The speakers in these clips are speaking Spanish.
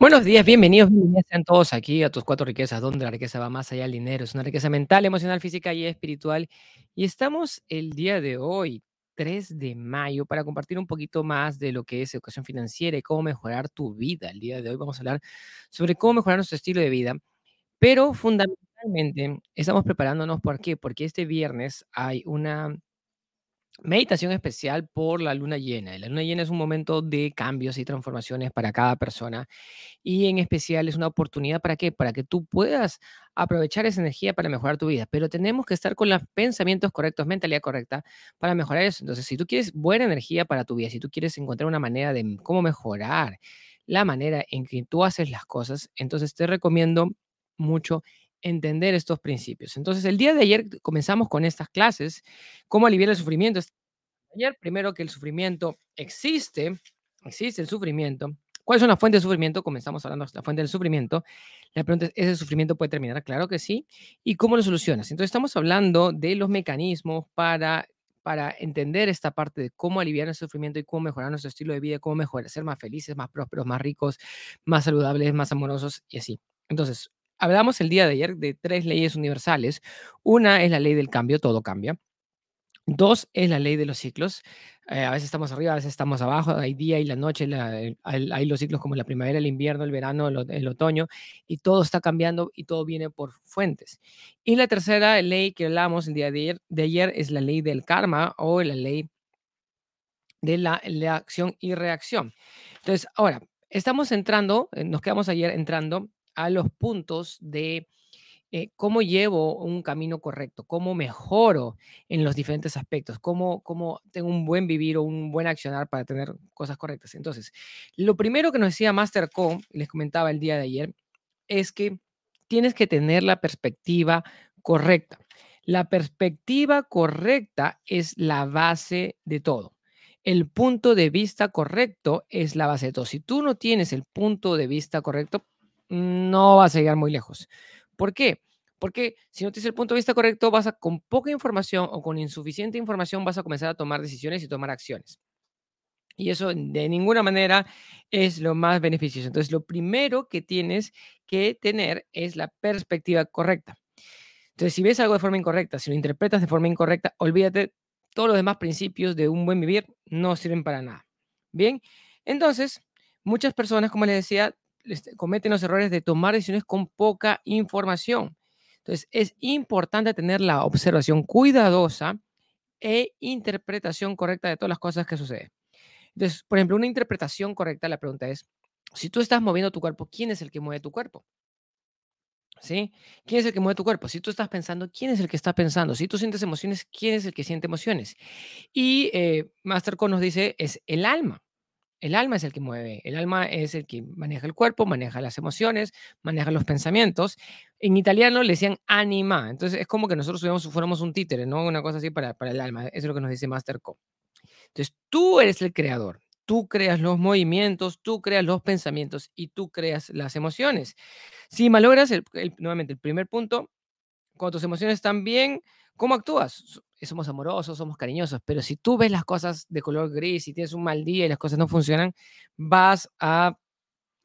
Buenos días, bienvenidos, bienvenidas sean todos aquí a tus cuatro riquezas, donde la riqueza va más allá del dinero. Es una riqueza mental, emocional, física y espiritual. Y estamos el día de hoy, 3 de mayo, para compartir un poquito más de lo que es educación financiera y cómo mejorar tu vida. El día de hoy vamos a hablar sobre cómo mejorar nuestro estilo de vida, pero fundamentalmente estamos preparándonos, ¿por qué? Porque este viernes hay una Meditación especial por la luna llena. La luna llena es un momento de cambios y transformaciones para cada persona y en especial es una oportunidad para qué? Para que tú puedas aprovechar esa energía para mejorar tu vida, pero tenemos que estar con los pensamientos correctos, mentalidad correcta para mejorar eso. Entonces, si tú quieres buena energía para tu vida, si tú quieres encontrar una manera de cómo mejorar la manera en que tú haces las cosas, entonces te recomiendo mucho entender estos principios. Entonces, el día de ayer comenzamos con estas clases, cómo aliviar el sufrimiento. Ayer, primero que el sufrimiento existe, existe el sufrimiento. ¿Cuáles son las fuentes de sufrimiento? Comenzamos hablando de la fuente del sufrimiento. La pregunta es, ¿ese sufrimiento puede terminar? Claro que sí. ¿Y cómo lo solucionas? Entonces, estamos hablando de los mecanismos para para entender esta parte de cómo aliviar el sufrimiento y cómo mejorar nuestro estilo de vida, cómo mejorar, ser más felices, más prósperos, más ricos, más saludables, más amorosos y así. Entonces, hablamos el día de ayer de tres leyes universales. Una es la ley del cambio, todo cambia. Dos es la ley de los ciclos. Eh, a veces estamos arriba, a veces estamos abajo, hay día y la noche, hay, los ciclos como la primavera, el invierno, el verano, el, otoño, y todo está cambiando y todo viene por fuentes. Y la tercera ley que hablamos el día de ayer, de ayer es la ley del karma o la ley de la, la acción y reacción. Entonces, ahora, estamos entrando, eh, nos quedamos ayer entrando a los puntos de eh, cómo llevo un camino correcto, cómo mejoro en los diferentes aspectos, cómo, cómo tengo un buen vivir o un buen accionar para tener cosas correctas. Entonces, lo primero que nos decía Master Co, les comentaba el día de ayer, es que tienes que tener la perspectiva correcta. La perspectiva correcta es la base de todo. El punto de vista correcto es la base de todo. Si tú no tienes el punto de vista correcto, no vas a llegar muy lejos. ¿Por qué? Porque si no tienes el punto de vista correcto, vas a, con poca información o con insuficiente información, vas a comenzar a tomar decisiones y tomar acciones. Y eso de ninguna manera es lo más beneficioso. Entonces, lo primero que tienes que tener es la perspectiva correcta. Entonces, si ves algo de forma incorrecta, si lo interpretas de forma incorrecta, olvídate, todos los demás principios de un buen vivir no sirven para nada. Bien, entonces, muchas personas, como les decía, cometen los errores de tomar decisiones con poca información. Entonces, es importante tener la observación cuidadosa e interpretación correcta de todas las cosas que suceden. Entonces, por ejemplo, una interpretación correcta, la pregunta es, si tú estás moviendo tu cuerpo, ¿quién es el que mueve tu cuerpo? ¿Sí? ¿Quién es el que mueve tu cuerpo? Si tú estás pensando, ¿quién es el que está pensando? Si tú sientes emociones, ¿quién es el que siente emociones? Y eh, Master nos dice, es el alma. El alma es el que mueve, el alma es el que maneja el cuerpo, maneja las emociones, maneja los pensamientos. En italiano le decían anima, entonces es como que nosotros fuéramos, un títere, ¿no? Una cosa así para, el alma, es lo que nos dice Master Co. Entonces tú eres el creador, tú creas los movimientos, tú creas los pensamientos y tú creas las emociones. Si malogras, nuevamente, el primer punto, cuando tus emociones están bien, ¿cómo actúas? Somos amorosos, somos cariñosos, pero si tú ves las cosas de color gris y tienes un mal día y las cosas no funcionan, vas a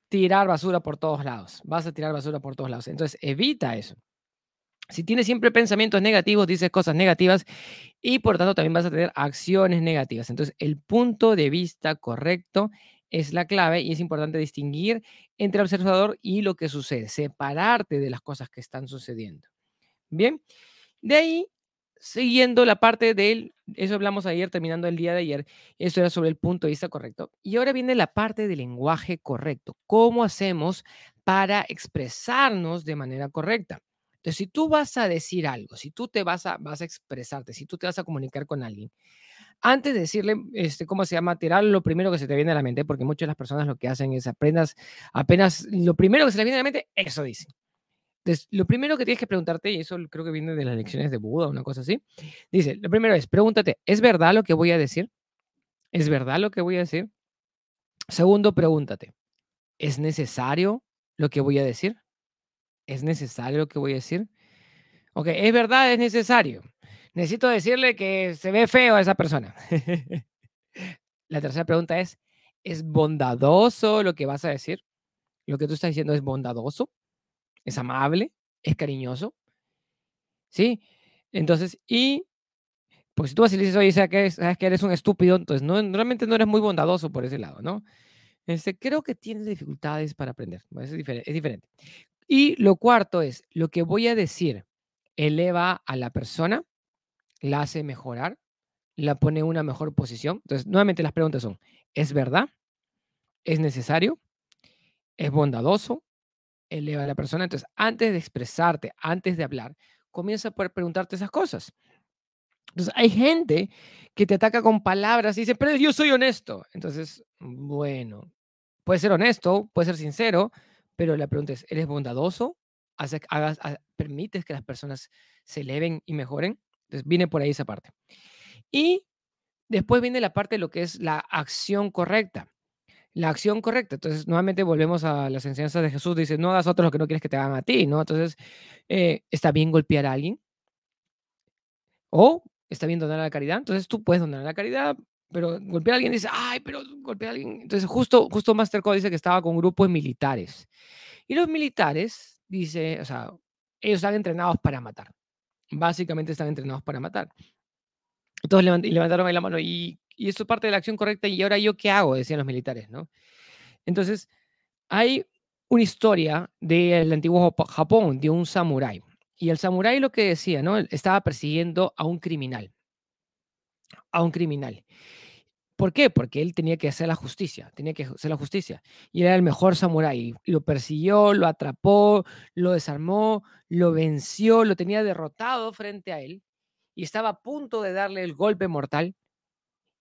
tirar basura por todos lados, vas a tirar basura por todos lados. Entonces, evita eso. Si tienes siempre pensamientos negativos, dices cosas negativas y por tanto también vas a tener acciones negativas. Entonces, el punto de vista correcto es la clave y es importante distinguir entre el observador y lo que sucede, separarte de las cosas que están sucediendo. Bien, de ahí siguiendo la parte del, eso hablamos ayer, terminando el día de ayer, eso era sobre el punto de vista correcto. Y ahora viene la parte del lenguaje correcto. ¿Cómo hacemos para expresarnos de manera correcta? Entonces, si tú vas a decir algo, si tú te vas a, vas a expresarte, si tú te vas a comunicar con alguien, antes de decirle, este, ¿cómo se llama? Tirar lo primero que se te viene a la mente, porque muchas de las personas lo que hacen es aprendas, apenas lo primero que se le viene a la mente, eso dicen. Entonces, lo primero que tienes que preguntarte, y eso creo que viene de las lecciones de Buda, una cosa así, dice, lo primero es, pregúntate, ¿es verdad lo que voy a decir? ¿Es verdad lo que voy a decir? Segundo, pregúntate, ¿es necesario lo que voy a decir? ¿Es necesario lo que voy a decir? Ok, es verdad, es necesario. Necesito decirle que se ve feo a esa persona. La tercera pregunta es, ¿es bondadoso lo que vas a decir? Lo que tú estás diciendo es bondadoso, es amable, es cariñoso. ¿Sí? Entonces, y pues si tú vas y le dices, oye, sabes que eres un estúpido, entonces no, realmente no eres muy bondadoso por ese lado, ¿no? Este, creo que tienes dificultades para aprender. Es diferente, es diferente. Y lo cuarto es, lo que voy a decir eleva a la persona, la hace mejorar, la pone en una mejor posición. Entonces, nuevamente las preguntas son, ¿es verdad? ¿Es necesario? ¿Es bondadoso? ¿Eleva a la persona? Entonces, antes de expresarte, antes de hablar, comienza por preguntarte esas cosas. Entonces, hay gente que te ataca con palabras y dice, pero yo soy honesto. Entonces, bueno, puede ser honesto, puede ser sincero, pero la pregunta es, ¿eres bondadoso? hagas, ¿Permites que las personas se eleven y mejoren? Entonces, viene por ahí esa parte. Y después viene la parte de lo que es la acción correcta. La acción correcta. Entonces, nuevamente volvemos a las enseñanzas de Jesús. Dice, no hagas a otros lo que no quieres que te hagan a ti, ¿no? Entonces, eh, ¿está bien golpear a alguien? ¿O está bien donar a la caridad? Entonces, tú puedes donar a la caridad, pero golpear a alguien dice, ay, pero golpear a alguien. Entonces, justo, justo Master Code dice que estaba con un grupo de militares. Y los militares, dice, o sea, ellos están entrenados para matar. Básicamente están entrenados para matar. Todos levantaron ahí la mano y, y esto es parte de la acción correcta y ahora yo qué hago, decían los militares, ¿no? Entonces, hay una historia del antiguo Japón, de un samurái. Y el samurái lo que decía, ¿no? Estaba persiguiendo a un criminal. A un criminal. ¿Por qué? Porque él tenía que hacer la justicia, tenía que hacer la justicia. Y era el mejor samurái. Lo persiguió, lo atrapó, lo desarmó, lo venció, lo tenía derrotado frente a él y estaba a punto de darle el golpe mortal.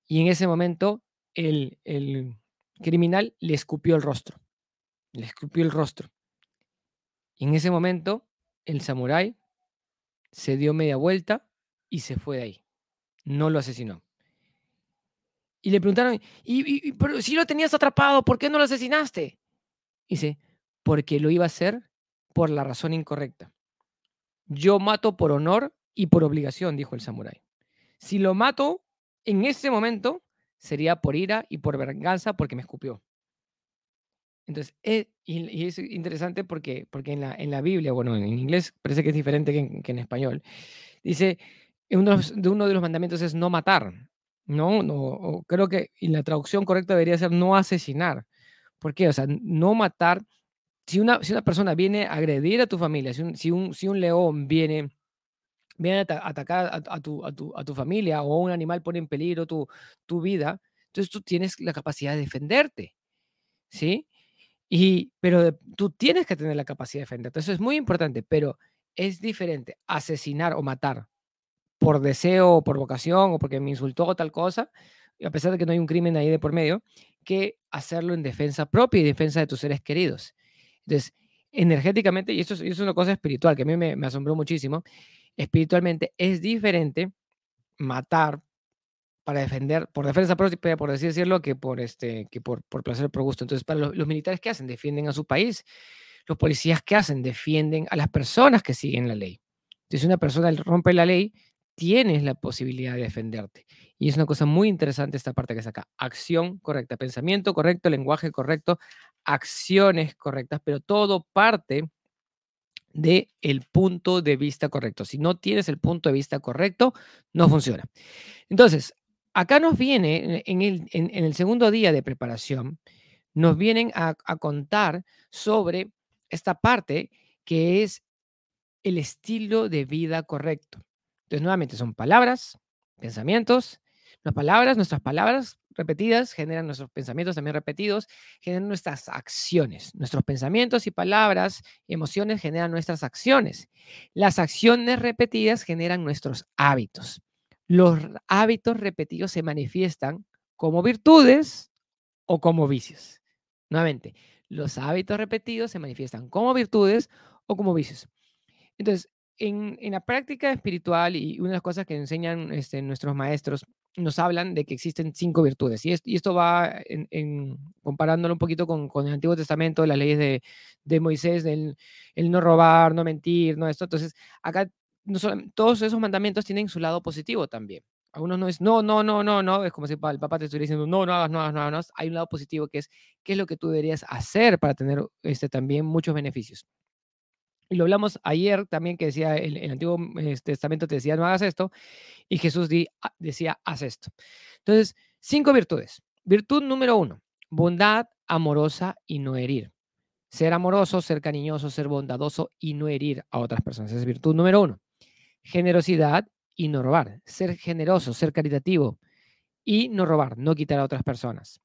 Y en ese momento el, el criminal le escupió el rostro. Le escupió el rostro. Y en ese momento el samurái se dio media vuelta y se fue de ahí. No lo asesinó. Y le preguntaron, ¿y, pero si lo tenías atrapado, ¿por qué no lo asesinaste? Dice, porque lo iba a hacer por la razón incorrecta. Yo mato por honor y por obligación, dijo el samurái. Si lo mato en ese momento, sería por ira y por venganza porque me escupió. Entonces, eh, y, es interesante porque, porque en, la, en la Biblia, bueno, en inglés parece que es diferente que en, español, dice, uno de, uno de los mandamientos es no matar. No, no, creo que y la traducción correcta debería ser no asesinar. ¿Por qué? O sea, no matar. Si una, si una persona viene a agredir a tu familia, si un, si un, si un león viene vienen a atacar a, tu, a, tu, a, tu, familia o un animal pone en peligro tu, tu vida, entonces tú tienes la capacidad de defenderte, ¿sí? Y, pero tú tienes que tener la capacidad de defenderte. Eso es muy importante, pero es diferente asesinar o matar por deseo o por vocación o porque me insultó o tal cosa, a pesar de que no hay un crimen ahí de por medio, que hacerlo en defensa propia y defensa de tus seres queridos. Entonces, energéticamente, y eso es, una cosa espiritual que a mí me asombró muchísimo, espiritualmente es diferente matar para defender, por defensa propia, por así decirlo, que por, este, que por, por placer, por gusto. Entonces, para los, militares, ¿qué hacen? Defienden a su país. Los policías, ¿qué hacen? Defienden a las personas que siguen la ley. Entonces, si una persona rompe la ley, tienes la posibilidad de defenderte. Y es una cosa muy interesante esta parte que es acá. Acción correcta, pensamiento correcto, lenguaje correcto, acciones correctas, pero todo parte de el punto de vista correcto. Si no tienes el punto de vista correcto, no funciona. Entonces, acá nos viene, en el, en, el segundo día de preparación, nos vienen a, a contar sobre esta parte que es el estilo de vida correcto. Entonces, nuevamente, son palabras, pensamientos, las palabras, nuestras palabras repetidas generan nuestros pensamientos también repetidos, generan nuestras acciones. Nuestros pensamientos y palabras emociones generan nuestras acciones. Las acciones repetidas generan nuestros hábitos. Los hábitos repetidos se manifiestan como virtudes o como vicios. Nuevamente, los hábitos repetidos se manifiestan como virtudes o como vicios. Entonces, en, la práctica espiritual y una de las cosas que enseñan este, nuestros maestros nos hablan de que existen cinco virtudes. Y, esto va en, comparándolo un poquito con, el Antiguo Testamento, las leyes de, Moisés, del el no robar, no mentir, no esto. Entonces, acá todos esos mandamientos tienen su lado positivo también. A unos no es no, no, no, no, no, es como si el papá te estuviera diciendo no, no hagas, no hagas, no hagas. Hay un lado positivo que es qué es lo que tú deberías hacer para tener este, también muchos beneficios. Y lo hablamos ayer también que decía el, el Antiguo este, Testamento te decía no hagas esto y Jesús di, ah, decía haz esto. Entonces, cinco virtudes. Virtud número uno, bondad amorosa y no herir. Ser amoroso, ser cariñoso, ser bondadoso y no herir a otras personas. Esa es virtud número uno. Generosidad y no robar. Ser generoso, ser caritativo y no robar, no quitar a otras personas.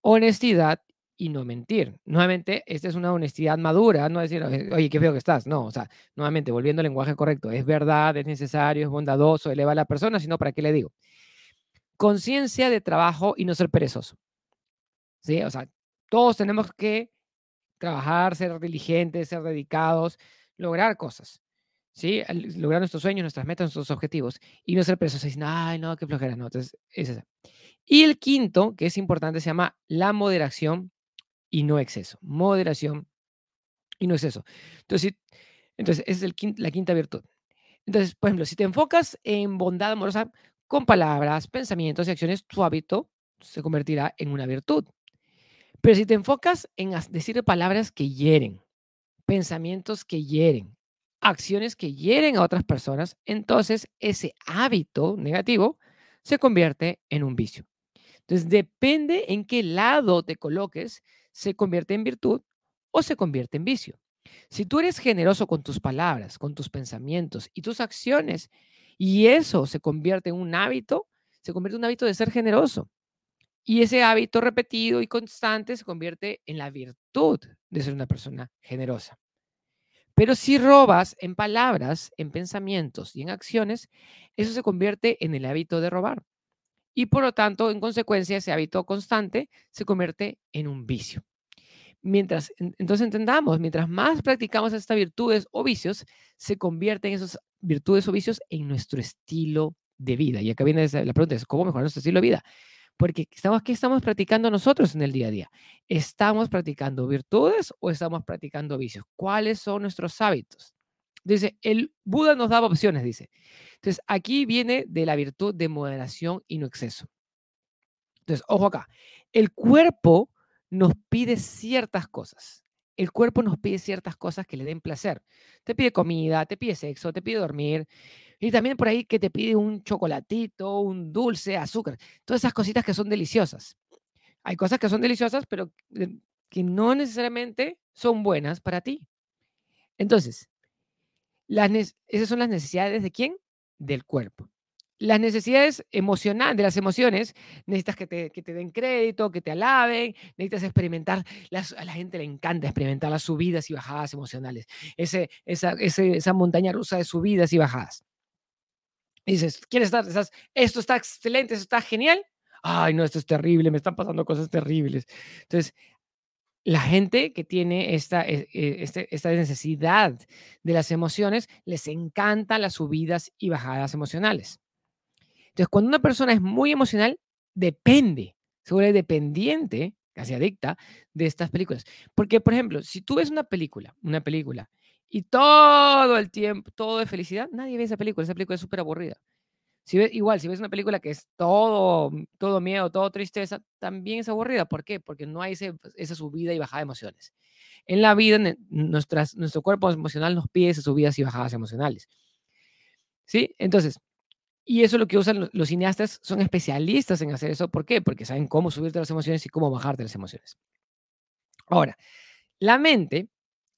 Honestidad y no mentir. Nuevamente, esta es una honestidad madura, no decir, oye, qué feo que estás. No, o sea, nuevamente, volviendo al lenguaje correcto, es verdad, es necesario, es bondadoso, eleva a la persona, sino para qué le digo. Conciencia de trabajo y no ser perezoso. ¿Sí? O sea, todos tenemos que trabajar, ser diligentes, ser dedicados, lograr cosas. ¿sí? Lograr nuestros sueños, nuestras metas, nuestros objetivos y no ser presos. Dicen, ay, no, qué flojera, no. Entonces, es esa. Y el quinto, que es importante, se llama la moderación y no exceso. Moderación y no exceso. Entonces, entonces es el la quinta virtud. Entonces, por ejemplo, si te enfocas en bondad amorosa con palabras, pensamientos y acciones, tu hábito se convertirá en una virtud. Pero si te enfocas en decir palabras que hieren, pensamientos que hieren, acciones que hieren a otras personas, entonces ese hábito negativo se convierte en un vicio. Entonces, depende en qué lado te coloques, se convierte en virtud o se convierte en vicio. Si tú eres generoso con tus palabras, con tus pensamientos y tus acciones, y eso se convierte en un hábito, se convierte en un hábito de ser generoso. Y ese hábito repetido y constante se convierte en la virtud de ser una persona generosa. Pero si robas en palabras, en pensamientos y en acciones, eso se convierte en el hábito de robar. Y por lo tanto, en consecuencia, ese hábito constante se convierte en un vicio. Mientras, entonces entendamos, mientras más practicamos estas virtudes o vicios, se convierten esas virtudes o vicios en nuestro estilo de vida. Y acá viene la pregunta, ¿cómo mejorar nuestro estilo de vida? Porque estamos, ¿qué estamos practicando nosotros en el día a día? ¿Estamos practicando virtudes o estamos practicando vicios? ¿Cuáles son nuestros hábitos? Dice, el Buda nos daba opciones, dice. Entonces, aquí viene de la virtud de moderación y no exceso. Entonces, ojo acá, el cuerpo nos pide ciertas cosas. El cuerpo nos pide ciertas cosas que le den placer. Te pide comida, te pide sexo, te pide dormir, y también por ahí que te pide un chocolatito, un dulce, azúcar, todas esas cositas que son deliciosas. Hay cosas que son deliciosas, pero que no necesariamente son buenas para ti. Entonces, las esas son las necesidades de quién? Del cuerpo. Las necesidades emocionales, de las emociones, necesitas que te, que te den crédito, que te alaben, necesitas experimentar, a la gente le encanta experimentar las subidas y bajadas emocionales, ese, esa, esa montaña rusa de subidas y bajadas dices, ¿quieres estar? Estás, esto está excelente, esto está genial. Ay, no, esto es terrible, me están pasando cosas terribles. Entonces, la gente que tiene esta, eh, eh, este, esta necesidad de las emociones, les encantan las subidas y bajadas emocionales. Entonces, cuando una persona es muy emocional, depende, se vuelve dependiente, casi adicta, de estas películas. Porque, por ejemplo, si tú ves una película, una película, y todo el tiempo, todo de felicidad, nadie ve esa película, esa película es súper aburrida. Si ves, igual, si ves una película que es todo, todo miedo, todo tristeza, también es aburrida. ¿Por qué? Porque no hay ese, esa subida y bajada de emociones. En la vida, nuestras, nuestro cuerpo emocional nos pide esas subidas y bajadas emocionales. ¿Sí? Entonces, y eso es lo que usan los, cineastas, son especialistas en hacer eso. ¿Por qué? Porque saben cómo subirte las emociones y cómo bajarte las emociones. Ahora, la mente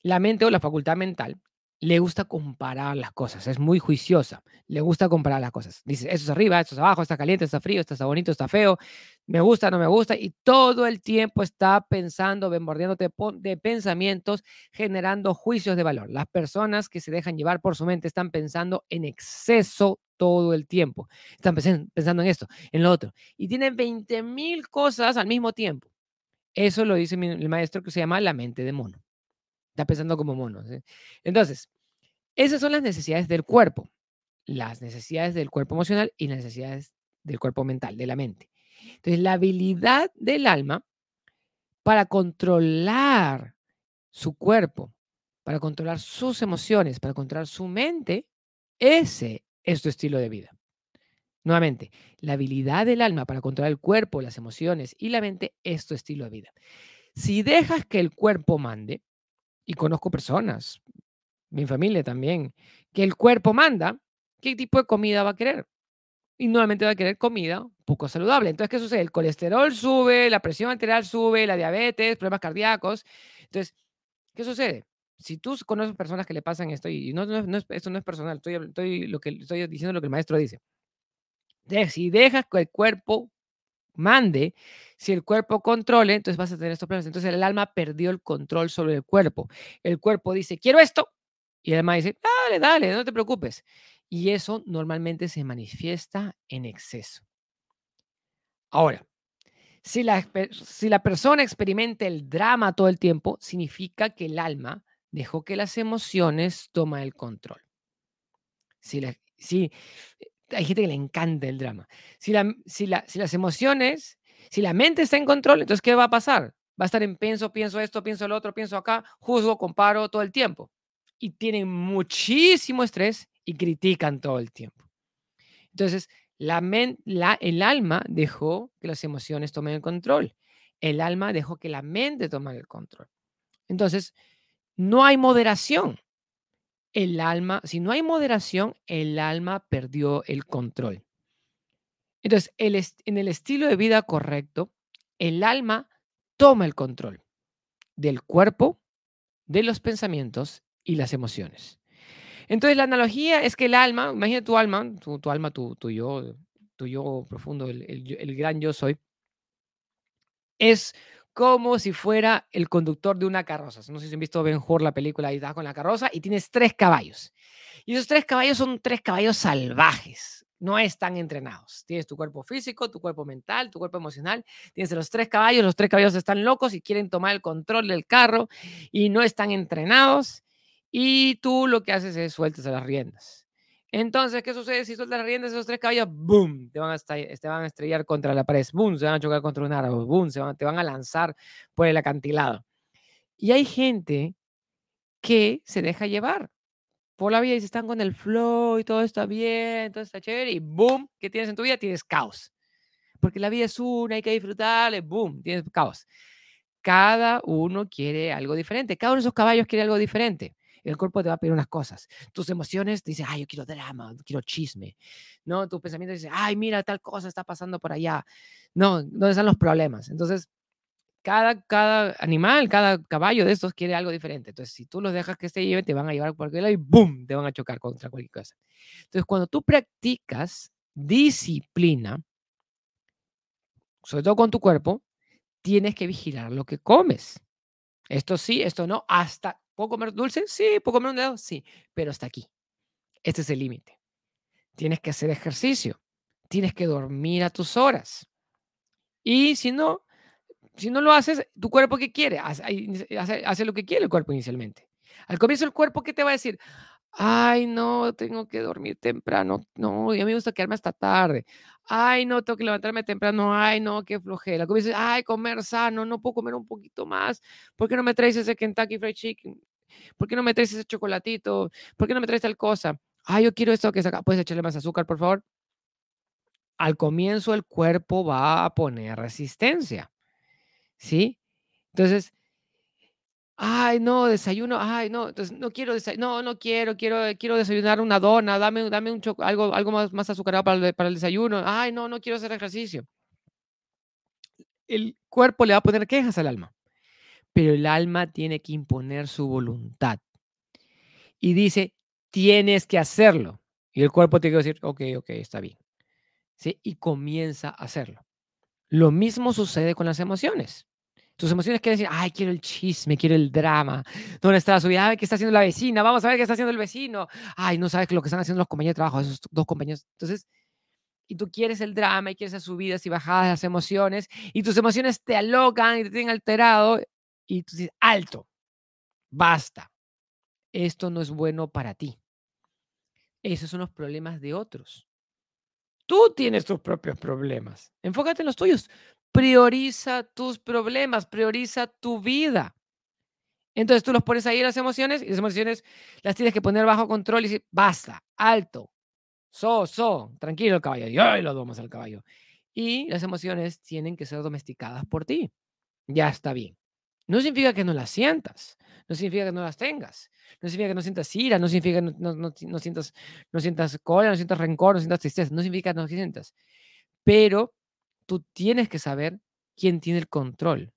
la mente o la facultad mental le gusta comparar las cosas, es muy juiciosa, le gusta comparar las cosas. Dice, esto es arriba, esto es abajo, está caliente, está frío, está bonito, está feo, me gusta, no me gusta, y todo el tiempo está pensando, bombardeándote de pensamientos, generando juicios de valor. Las personas que se dejan llevar por su mente están pensando en exceso todo el tiempo. Están pensando en esto, en lo otro, y tienen 20 mil cosas al mismo tiempo. Eso lo dice el maestro que se llama la mente de mono. Está pensando como mono. Entonces, esas son las necesidades del cuerpo, las necesidades del cuerpo emocional y las necesidades del cuerpo mental, de la mente. Entonces, la habilidad del alma para controlar su cuerpo, para controlar sus emociones, para controlar su mente, ese es tu estilo de vida. Nuevamente, la habilidad del alma para controlar el cuerpo, las emociones y la mente es tu estilo de vida. Si dejas que el cuerpo mande, y conozco personas, mi familia también, que el cuerpo manda, ¿qué tipo de comida va a querer? Y nuevamente va a querer comida poco saludable. Entonces, ¿qué sucede? El colesterol sube, la presión arterial sube, la diabetes, problemas cardíacos. Entonces, ¿qué sucede? Si tú conoces personas que le pasan esto, y no, no, no esto no es personal, estoy, estoy, lo que, estoy diciendo lo que el maestro dice. Si dejas que el cuerpo mande, si el cuerpo controle, entonces vas a tener estos problemas. Entonces el alma perdió el control sobre el cuerpo. El cuerpo dice, quiero esto. Y el alma dice, dale, dale, no te preocupes. Y eso normalmente se manifiesta en exceso. Ahora, si la, si la persona experimenta el drama todo el tiempo, significa que el alma dejó que las emociones tomen el control. Si, la, si hay gente que le encanta el drama. Si, la, si, la, si las emociones, si la mente está en control, entonces ¿qué va a pasar? Va a estar en pienso, pienso esto, pienso lo otro, pienso acá, juzgo, comparo todo el tiempo. Y tienen muchísimo estrés y critican todo el tiempo. Entonces, la, la el alma dejó que las emociones tomen el control. El alma dejó que la mente tome el control. Entonces, no hay moderación el alma, si no hay moderación, el alma perdió el control. Entonces, el en el estilo de vida correcto, el alma toma el control del cuerpo, de los pensamientos y las emociones. Entonces, la analogía es que el alma, imagina tu alma, tu, alma, tu, tu, yo, tu yo profundo, el, el gran yo soy, es como si fuera el conductor de una carroza. No sé si han visto Ben Hur, la película, y estás con la carroza y tienes tres caballos. Y esos tres caballos son tres caballos salvajes, no están entrenados. Tienes tu cuerpo físico, tu cuerpo mental, tu cuerpo emocional. Tienes los tres caballos, los tres caballos están locos y quieren tomar el control del carro y no están entrenados. Y tú lo que haces es sueltas las riendas. Entonces, ¿qué sucede si sueltas las riendas esos tres caballos? ¡Boom! Te van, a te van a estrellar contra la pared. ¡Boom! Se van a chocar contra un árbol. ¡Boom! Se van, te van a lanzar por el acantilado. Y hay gente que se deja llevar por la vida y se están con el flow y todo está bien, todo está chévere y ¡boom! ¿Qué tienes en tu vida? Tienes caos. Porque la vida es una, hay que disfrutarle, ¡boom! Tienes caos. Cada uno quiere algo diferente. Cada uno de esos caballos quiere algo diferente el cuerpo te va a pedir unas cosas. Tus emociones te dicen, ay, yo quiero drama, quiero chisme. ¿No? Tu pensamiento dice, ay, mira, tal cosa está pasando por allá. No, ¿dónde están los problemas? Entonces, cada, cada animal, cada caballo de estos quiere algo diferente. Entonces, si tú los dejas que se lleven, te van a llevar por aquel lado y ¡boom! Te van a chocar contra cualquier cosa. Entonces, cuando tú practicas disciplina, sobre todo con tu cuerpo, tienes que vigilar lo que comes. Esto sí, esto no, hasta ¿Puedo comer dulce? Sí. ¿Puedo comer un dedo? Sí. Pero hasta aquí. Este es el límite. Tienes que hacer ejercicio. Tienes que dormir a tus horas. Y si no, si no lo haces, tu cuerpo qué quiere? Hace, hace, lo que quiere el cuerpo inicialmente. Al comienzo el cuerpo, ¿qué te va a decir? Ay, no, tengo que dormir temprano. No, y a mí me gusta quedarme hasta tarde. Ay, no, tengo que levantarme temprano. Ay, no, qué flojera. Como dices, ay, comer sano, no puedo comer un poquito más. ¿Por qué no me traes ese Kentucky Fried Chicken? ¿Por qué no me traes ese chocolatito? ¿Por qué no me traes tal cosa? Ay, yo quiero esto que saca. ¿Puedes echarle más azúcar, por favor? Al comienzo el cuerpo va a poner resistencia. ¿Sí? Entonces, Ay, no, desayuno, ay, no, entonces no quiero desayunar, no, no quiero, quiero, quiero desayunar una dona, dame, dame un algo, algo más, más azucarado para el, para el desayuno. Ay, no, no quiero hacer ejercicio. El cuerpo le va a poner quejas al alma, pero el alma tiene que imponer su voluntad. Y dice, tienes que hacerlo. Y el cuerpo tiene que decir, ok, ok, está bien. ¿Sí? Y comienza a hacerlo. Lo mismo sucede con las emociones. Tus emociones quieren decir, ay, quiero el chisme, quiero el drama. ¿Dónde está su vida? Ay, ¿qué está haciendo la vecina? Vamos a ver qué está haciendo el vecino. Ay, no sabes lo que están haciendo los compañeros de trabajo, esos dos compañeros. Entonces, y tú quieres el drama y quieres las subidas y bajadas de las emociones, y tus emociones te alocan y te tienen alterado, y tú dices, alto, basta. Esto no es bueno para ti. Esos son los problemas de otros. Tú tienes tus propios problemas. Enfócate en los tuyos. Prioriza tus problemas, prioriza tu vida. Entonces tú los pones ahí las emociones y las emociones las tienes que poner bajo control y decir, basta, alto, So, so, tranquilo el caballo. Y ay, lo domas al caballo. Y las emociones tienen que ser domesticadas por ti. Ya está bien. No significa que no las sientas, no significa que no las tengas, no significa que no sientas ira, no significa que no, no, no sientas, no sientas cólera, no sientas rencor, no sientas tristeza, no significa que no sientas. Pero tú tienes que saber quién tiene el control.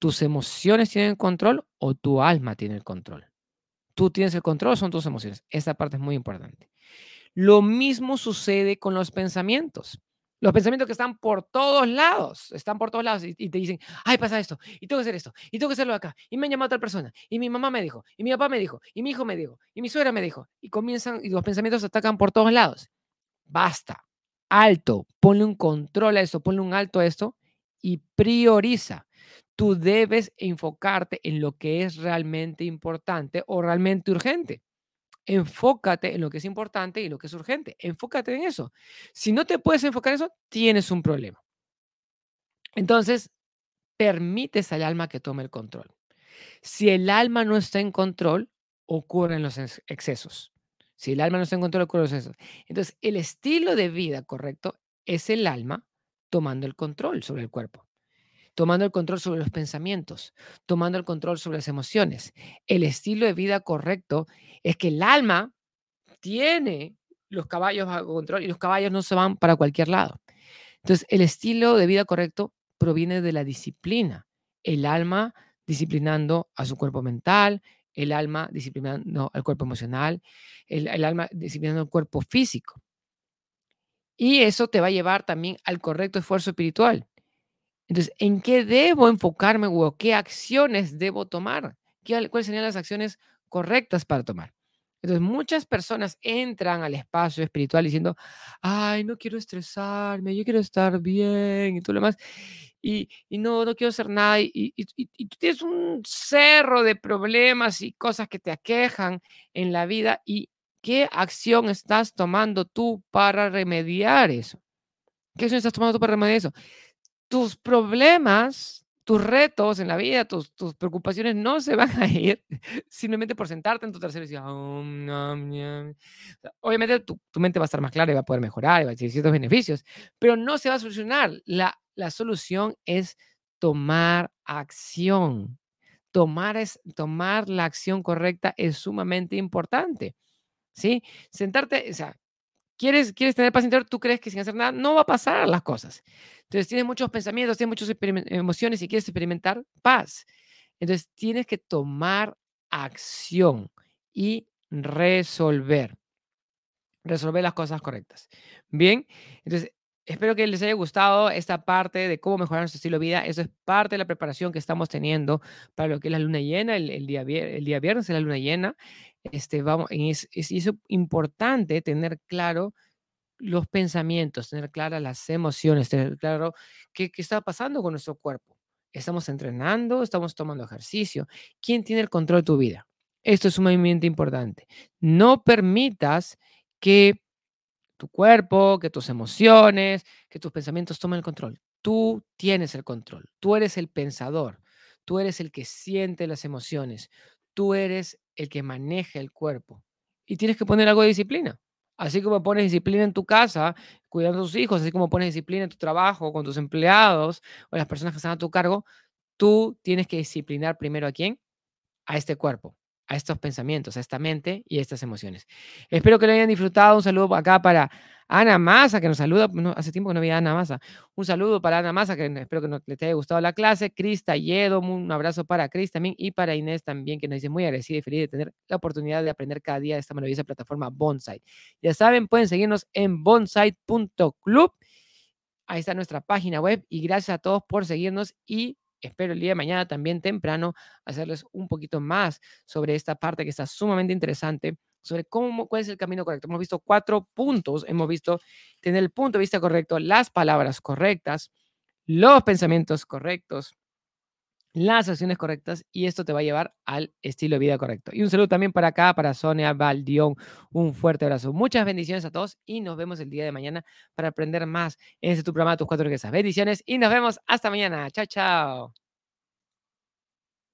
¿Tus emociones tienen el control o tu alma tiene el control? Tú tienes el control, son tus emociones. Esta parte es muy importante. Lo mismo sucede con los pensamientos. Los pensamientos que están por todos lados, están por todos lados y, te dicen, ay, pasa esto, y tengo que hacer esto, y tengo que hacerlo acá, y me han llamado persona, y mi mamá me dijo, y mi papá me dijo, y mi hijo me dijo, y mi suegra me dijo, y comienzan, y los pensamientos atacan por todos lados. Basta, alto, ponle un control a esto, ponle un alto a esto y prioriza. Tú debes enfocarte en lo que es realmente importante o realmente urgente. Enfócate en lo que es importante y lo que es urgente. Enfócate en eso. Si no te puedes enfocar en eso, tienes un problema. Entonces, permites al alma que tome el control. Si el alma no está en control, ocurren los excesos. Si el alma no está en control, ocurren los excesos. Entonces, el estilo de vida correcto es el alma tomando el control sobre el cuerpo tomando el control sobre los pensamientos, tomando el control sobre las emociones. El estilo de vida correcto es que el alma tiene los caballos bajo control y los caballos no se van para cualquier lado. Entonces, el estilo de vida correcto proviene de la disciplina. El alma disciplinando a su cuerpo mental, el alma disciplinando al cuerpo emocional, el, el alma disciplinando al cuerpo físico. Y eso te va a llevar también al correcto esfuerzo espiritual. Entonces, ¿en qué debo enfocarme o qué acciones debo tomar? ¿Cuáles serían las acciones correctas para tomar? Entonces, muchas personas entran al espacio espiritual diciendo, ay, no quiero estresarme, yo quiero estar bien y todo lo demás. Y, no, no quiero hacer nada. Y, y, tú tienes un cerro de problemas y cosas que te aquejan en la vida. ¿Y qué acción estás tomando tú para remediar eso? ¿Qué acción estás tomando tú para remediar eso? tus problemas, tus retos en la vida, tus, tus preocupaciones no se van a ir simplemente por sentarte en tu tercero y decir, obviamente tu, tu, mente va a estar más clara y va a poder mejorar y va a tener ciertos beneficios, pero no se va a solucionar. La, la solución es tomar acción. Tomar, es, tomar la acción correcta es sumamente importante. ¿Sí? Sentarte, o sea, ¿Quieres, quieres tener paz interior? Tú crees que sin hacer nada no va a pasar las cosas. Entonces tienes muchos pensamientos, tienes muchas emociones y quieres experimentar paz. Entonces tienes que tomar acción y resolver. Resolver las cosas correctas. Bien, entonces espero que les haya gustado esta parte de cómo mejorar nuestro estilo de vida. Eso es parte de la preparación que estamos teniendo para lo que es la luna llena. El, día, el día viernes es la luna llena este, vamos, es, es, importante tener claro los pensamientos, tener claras las emociones, tener claro qué, qué está pasando con nuestro cuerpo. Estamos entrenando, estamos tomando ejercicio. ¿Quién tiene el control de tu vida? Esto es sumamente importante. No permitas que tu cuerpo, que tus emociones, que tus pensamientos tomen el control. Tú tienes el control. Tú eres el pensador. Tú eres el que siente las emociones. Tú eres el que maneja el cuerpo. Y tienes que poner algo de disciplina. Así como pones disciplina en tu casa, cuidando a tus hijos, así como pones disciplina en tu trabajo, con tus empleados o las personas que están a tu cargo, tú tienes que disciplinar primero a quién? A este cuerpo a estos pensamientos, a esta mente y a estas emociones. Espero que lo hayan disfrutado. Un saludo acá para Ana Massa, que nos saluda. hace tiempo que no había Ana Massa. Un saludo para Ana Massa, que espero que no, le haya gustado la clase. Crista Yedo, un abrazo para Cris también y para Inés también, que nos dice muy agradecida y feliz de tener la oportunidad de aprender cada día de esta maravillosa plataforma Bonsai. Ya saben, pueden seguirnos en bonsai.club. Ahí está nuestra página web y gracias a todos por seguirnos y espero el día de mañana también temprano hacerles un poquito más sobre esta parte que está sumamente interesante, sobre cómo, cuál es el camino correcto. Hemos visto cuatro puntos, hemos visto tener el punto de vista correcto, las palabras correctas, los pensamientos correctos, las acciones correctas y esto te va a llevar al estilo de vida correcto. Y un saludo también para acá, para Sonia Valdión. Un fuerte abrazo. Muchas bendiciones a todos y nos vemos el día de mañana para aprender más en este tu programa Tus Cuatro Riquezas. Bendiciones y nos vemos hasta mañana. Chao, chao.